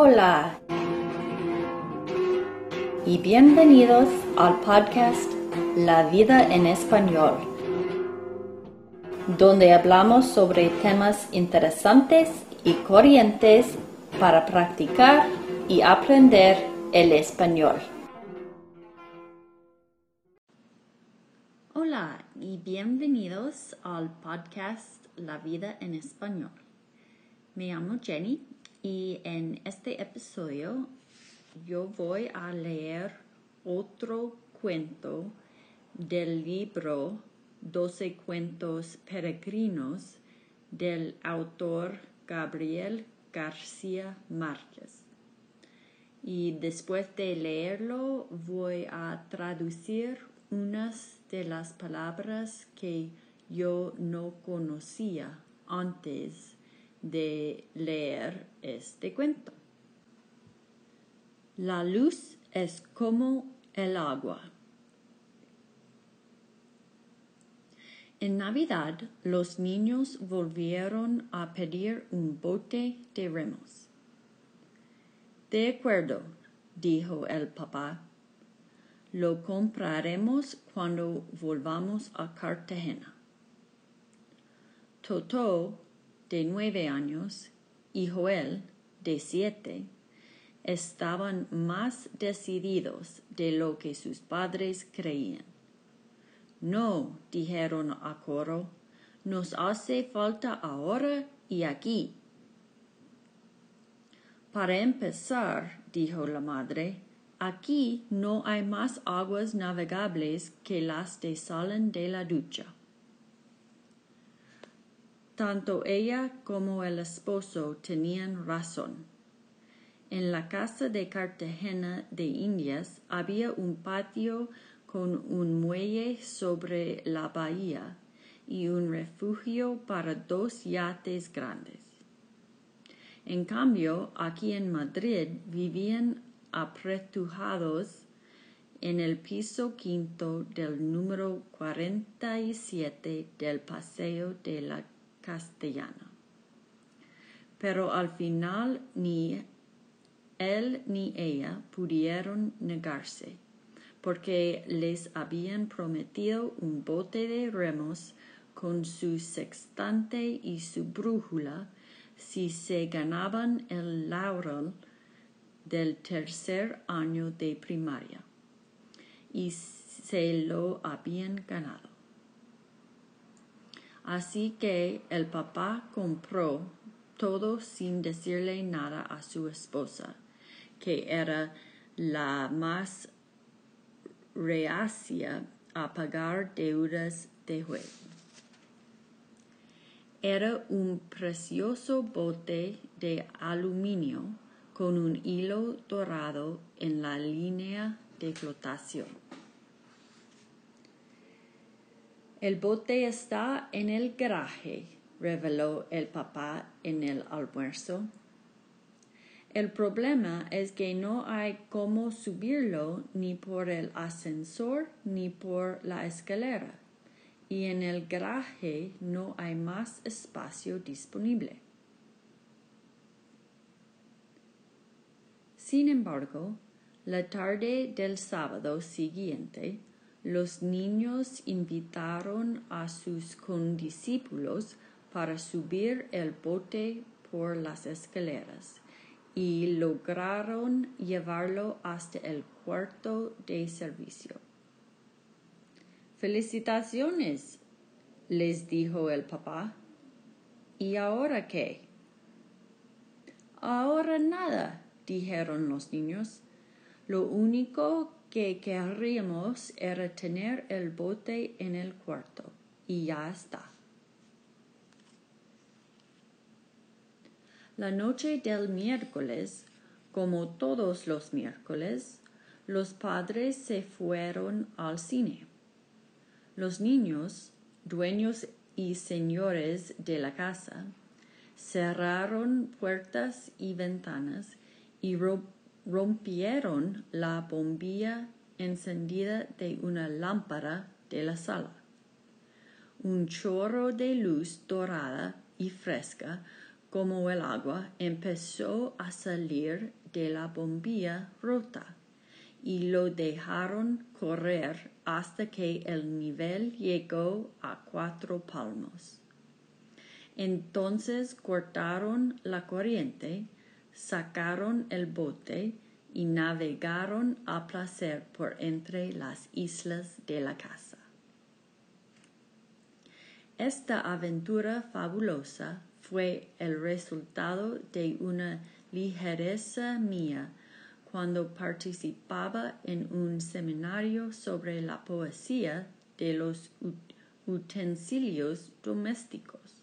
Hola y bienvenidos al podcast La vida en español, donde hablamos sobre temas interesantes y corrientes para practicar y aprender el español. Hola y bienvenidos al podcast La vida en español. Me llamo Jenny y en este episodio yo voy a leer otro cuento del libro Doce cuentos peregrinos del autor Gabriel García Márquez. Y después de leerlo voy a traducir unas de las palabras que yo no conocía antes de leer este cuento. La luz es como el agua. En Navidad los niños volvieron a pedir un bote de remos. De acuerdo, dijo el papá. Lo compraremos cuando volvamos a Cartagena. Toto de nueve años, y Joel, de siete, estaban más decididos de lo que sus padres creían. No, dijeron a coro, nos hace falta ahora y aquí. Para empezar, dijo la madre, aquí no hay más aguas navegables que las que salen de la ducha. Tanto ella como el esposo tenían razón. En la casa de Cartagena de Indias había un patio con un muelle sobre la bahía y un refugio para dos yates grandes. En cambio, aquí en Madrid vivían apretujados en el piso quinto del número 47 del Paseo de la castellana. Pero al final ni él ni ella pudieron negarse, porque les habían prometido un bote de remos con su sextante y su brújula si se ganaban el laurel del tercer año de primaria. Y se lo habían ganado. Así que el papá compró todo sin decirle nada a su esposa, que era la más reacia a pagar deudas de juego. Era un precioso bote de aluminio con un hilo dorado en la línea de flotación. El bote está en el garaje, reveló el papá en el almuerzo. El problema es que no hay cómo subirlo ni por el ascensor ni por la escalera, y en el garaje no hay más espacio disponible. Sin embargo, la tarde del sábado siguiente, los niños invitaron a sus condiscípulos para subir el bote por las escaleras y lograron llevarlo hasta el cuarto de servicio. Felicitaciones, les dijo el papá. ¿Y ahora qué? Ahora nada, dijeron los niños. Lo único que querríamos era tener el bote en el cuarto y ya está. La noche del miércoles, como todos los miércoles, los padres se fueron al cine. Los niños, dueños y señores de la casa, cerraron puertas y ventanas y rompieron la bombilla encendida de una lámpara de la sala. Un chorro de luz dorada y fresca como el agua, empezó a salir de la bombilla rota y lo dejaron correr hasta que el nivel llegó a cuatro palmos. Entonces cortaron la corriente, sacaron el bote y navegaron a placer por entre las islas de la casa. Esta aventura fabulosa fue el resultado de una ligereza mía cuando participaba en un seminario sobre la poesía de los utensilios domésticos.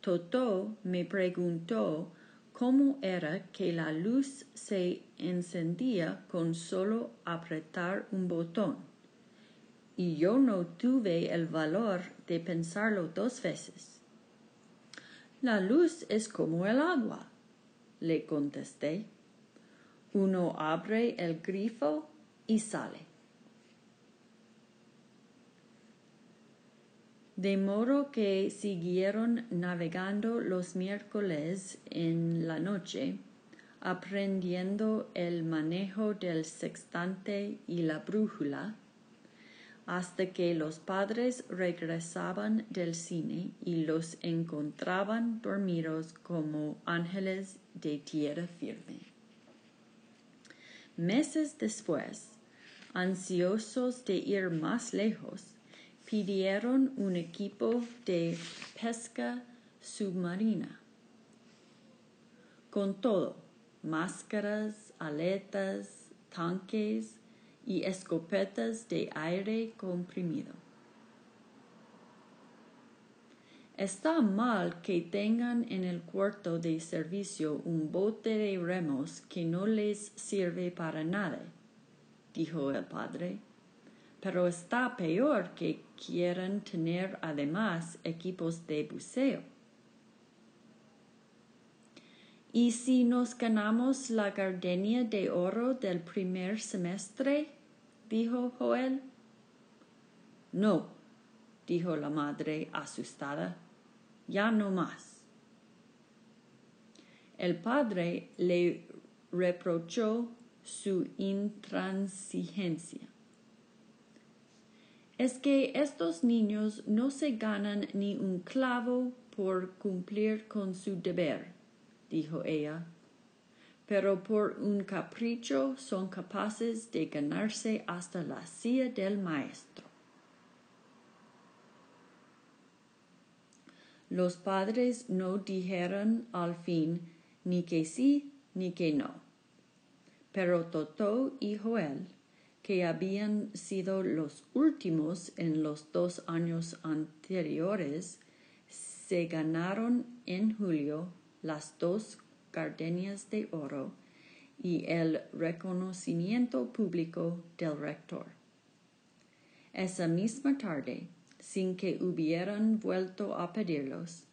Totó me preguntó cómo era que la luz se encendía con solo apretar un botón. Y yo no tuve el valor de pensarlo dos veces. La luz es como el agua, le contesté. Uno abre el grifo y sale. De modo que siguieron navegando los miércoles en la noche, aprendiendo el manejo del sextante y la brújula, hasta que los padres regresaban del cine y los encontraban dormidos como ángeles de tierra firme. Meses después, ansiosos de ir más lejos, pidieron un equipo de pesca submarina. Con todo, máscaras, aletas, tanques y escopetas de aire comprimido. Está mal que tengan en el cuarto de servicio un bote de remos que no les sirve para nada, dijo el padre pero está peor que quieran tener además equipos de buceo. ¿Y si nos ganamos la gardenia de oro del primer semestre? dijo Joel. No, dijo la madre asustada, ya no más. El padre le reprochó su intransigencia es que estos niños no se ganan ni un clavo por cumplir con su deber, dijo ella, pero por un capricho son capaces de ganarse hasta la silla del maestro. Los padres no dijeron al fin ni que sí ni que no, pero Totó y que habían sido los últimos en los dos años anteriores, se ganaron en julio las dos gardenias de oro y el reconocimiento público del rector. Esa misma tarde, sin que hubieran vuelto a pedirlos,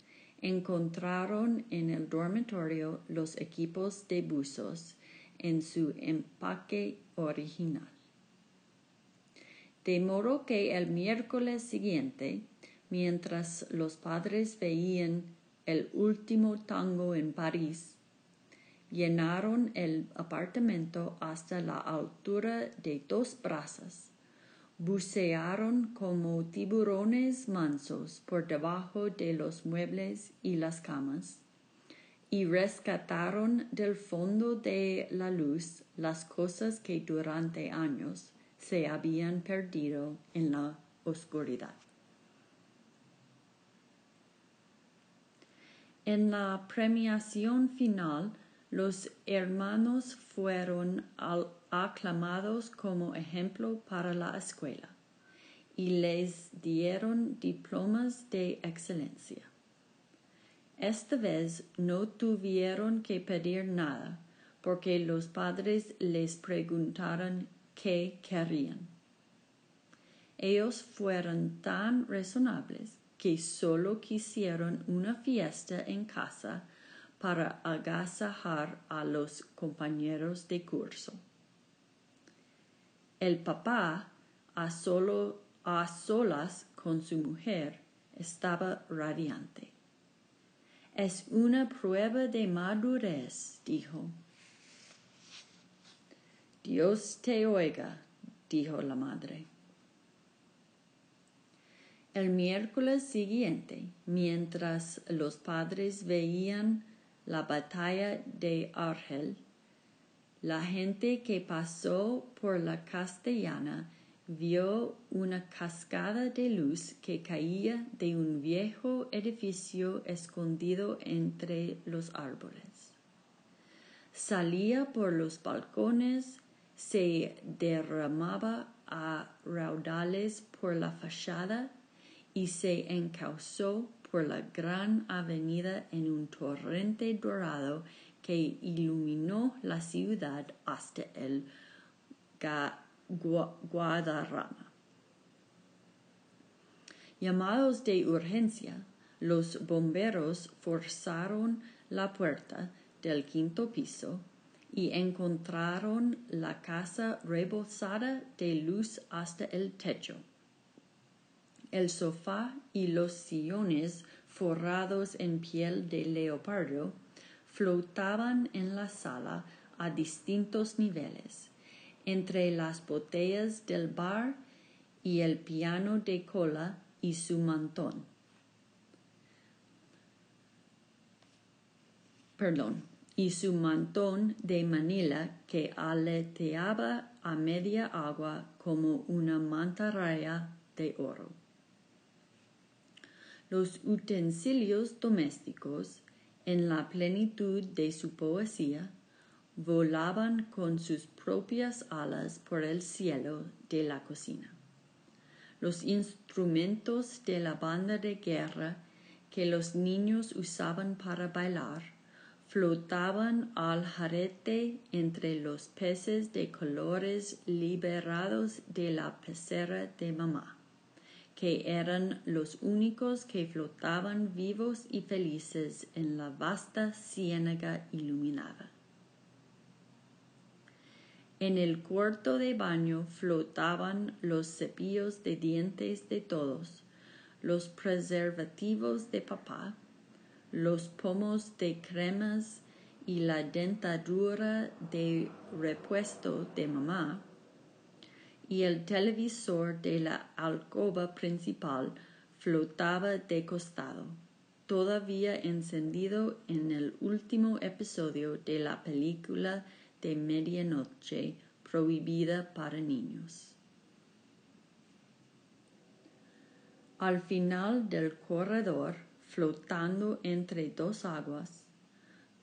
encontraron en el dormitorio los equipos de buzos en su empaque original de modo que el miércoles siguiente, mientras los padres veían el último tango en París, llenaron el apartamento hasta la altura de dos brazas, bucearon como tiburones mansos por debajo de los muebles y las camas, y rescataron del fondo de la luz las cosas que durante años se habían perdido en la oscuridad. En la premiación final, los hermanos fueron aclamados como ejemplo para la escuela y les dieron diplomas de excelencia. Esta vez no tuvieron que pedir nada porque los padres les preguntaron que querían. Ellos fueron tan razonables que solo quisieron una fiesta en casa para agasajar a los compañeros de curso. El papá, a, solo, a solas con su mujer, estaba radiante. Es una prueba de madurez, dijo. Dios te oiga, dijo la madre. El miércoles siguiente, mientras los padres veían la batalla de Argel, la gente que pasó por la castellana vio una cascada de luz que caía de un viejo edificio escondido entre los árboles. Salía por los balcones, se derramaba a raudales por la fachada y se encauzó por la gran avenida en un torrente dorado que iluminó la ciudad hasta el Guadarrama. Llamados de urgencia, los bomberos forzaron la puerta del quinto piso y encontraron la casa rebosada de luz hasta el techo. El sofá y los sillones forrados en piel de leopardo flotaban en la sala a distintos niveles, entre las botellas del bar y el piano de cola y su mantón. Perdón, y su mantón de Manila que aleteaba a media agua como una mantarraya de oro. Los utensilios domésticos en la plenitud de su poesía, volaban con sus propias alas por el cielo de la cocina. Los instrumentos de la banda de guerra que los niños usaban para bailar flotaban al jarete entre los peces de colores liberados de la pecera de mamá que eran los únicos que flotaban vivos y felices en la vasta ciénaga iluminada. En el cuarto de baño flotaban los cepillos de dientes de todos, los preservativos de papá, los pomos de cremas y la dentadura de repuesto de mamá, y el televisor de la alcoba principal flotaba de costado, todavía encendido en el último episodio de la película de medianoche prohibida para niños. Al final del corredor, flotando entre dos aguas,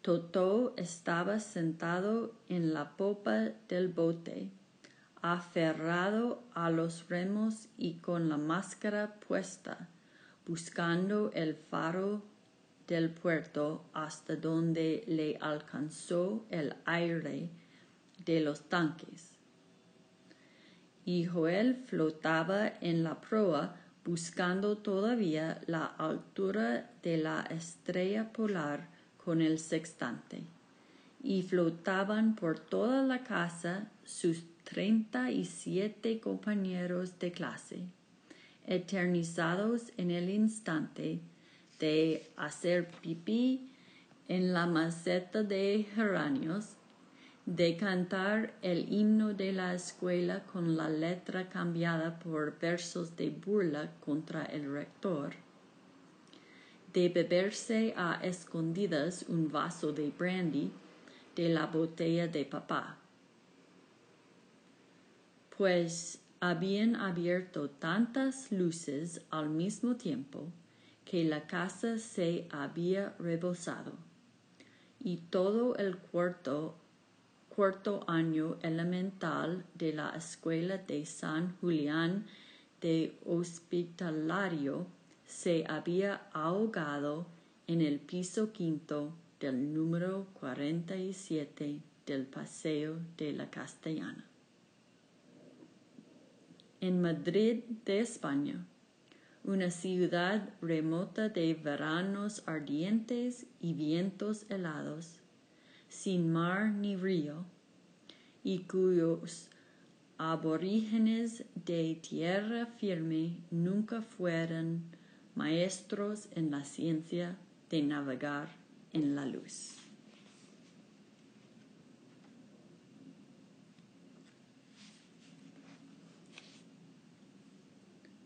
Totó estaba sentado en la popa del bote aferrado a los remos y con la máscara puesta, buscando el faro del puerto hasta donde le alcanzó el aire de los tanques. Y Joel flotaba en la proa buscando todavía la altura de la estrella polar con el sextante. Y flotaban por toda la casa sus treinta y siete compañeros de clase, eternizados en el instante de hacer pipí en la maceta de geranios, de cantar el himno de la escuela con la letra cambiada por versos de burla contra el rector, de beberse a escondidas un vaso de brandy de la botella de papá. Pues habían abierto tantas luces al mismo tiempo que la casa se había rebosado y todo el cuarto, cuarto año elemental de la escuela de San Julián de Hospitalario se había ahogado en el piso quinto del número 47 del Paseo de la Castellana. En Madrid de España, una ciudad remota de veranos ardientes y vientos helados, sin mar ni río, y cuyos aborígenes de tierra firme nunca fueran maestros en la ciencia de navegar en la luz.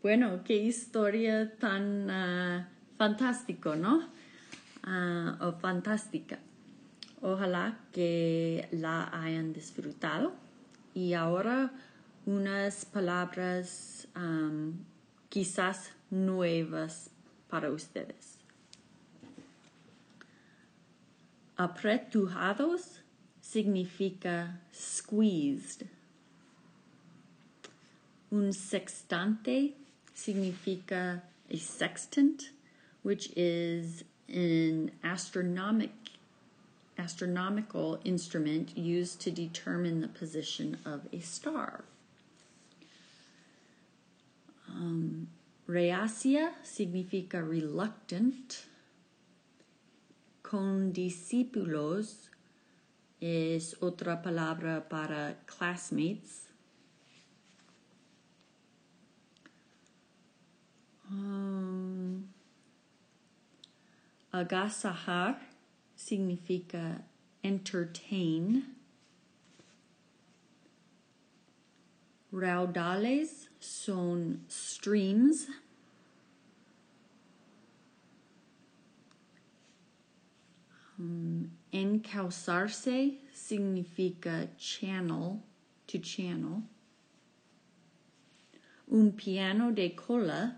Bueno, qué historia tan uh, fantástico, ¿no? Uh, o fantástica. Ojalá que la hayan disfrutado. Y ahora unas palabras quizás nuevas para ustedes. Apretujados significa squeezed. Un sextante significa a sextant, which is an astronomic astronomical instrument used to determine the position of a star. Um, reacia significa reluctant. Condiscípulos es otra palabra para classmates. Um, agasajar significa entertain. Raudales son streams. Um, significa channel, to channel. Un piano de cola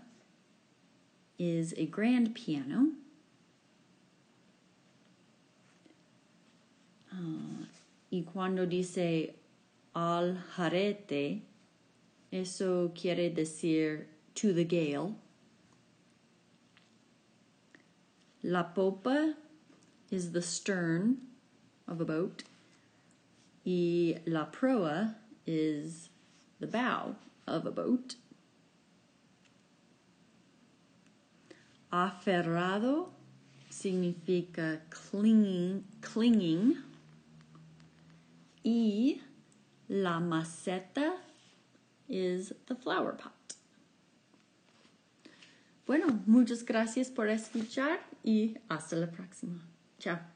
is a grand piano. Uh, y cuando dice al jarete, eso quiere decir to the gale. La popa is the stern of a boat. Y la proa is the bow of a boat. Aferrado significa clinging, clinging. Y la maceta is the flower pot. Bueno, muchas gracias por escuchar y hasta la próxima. Chao.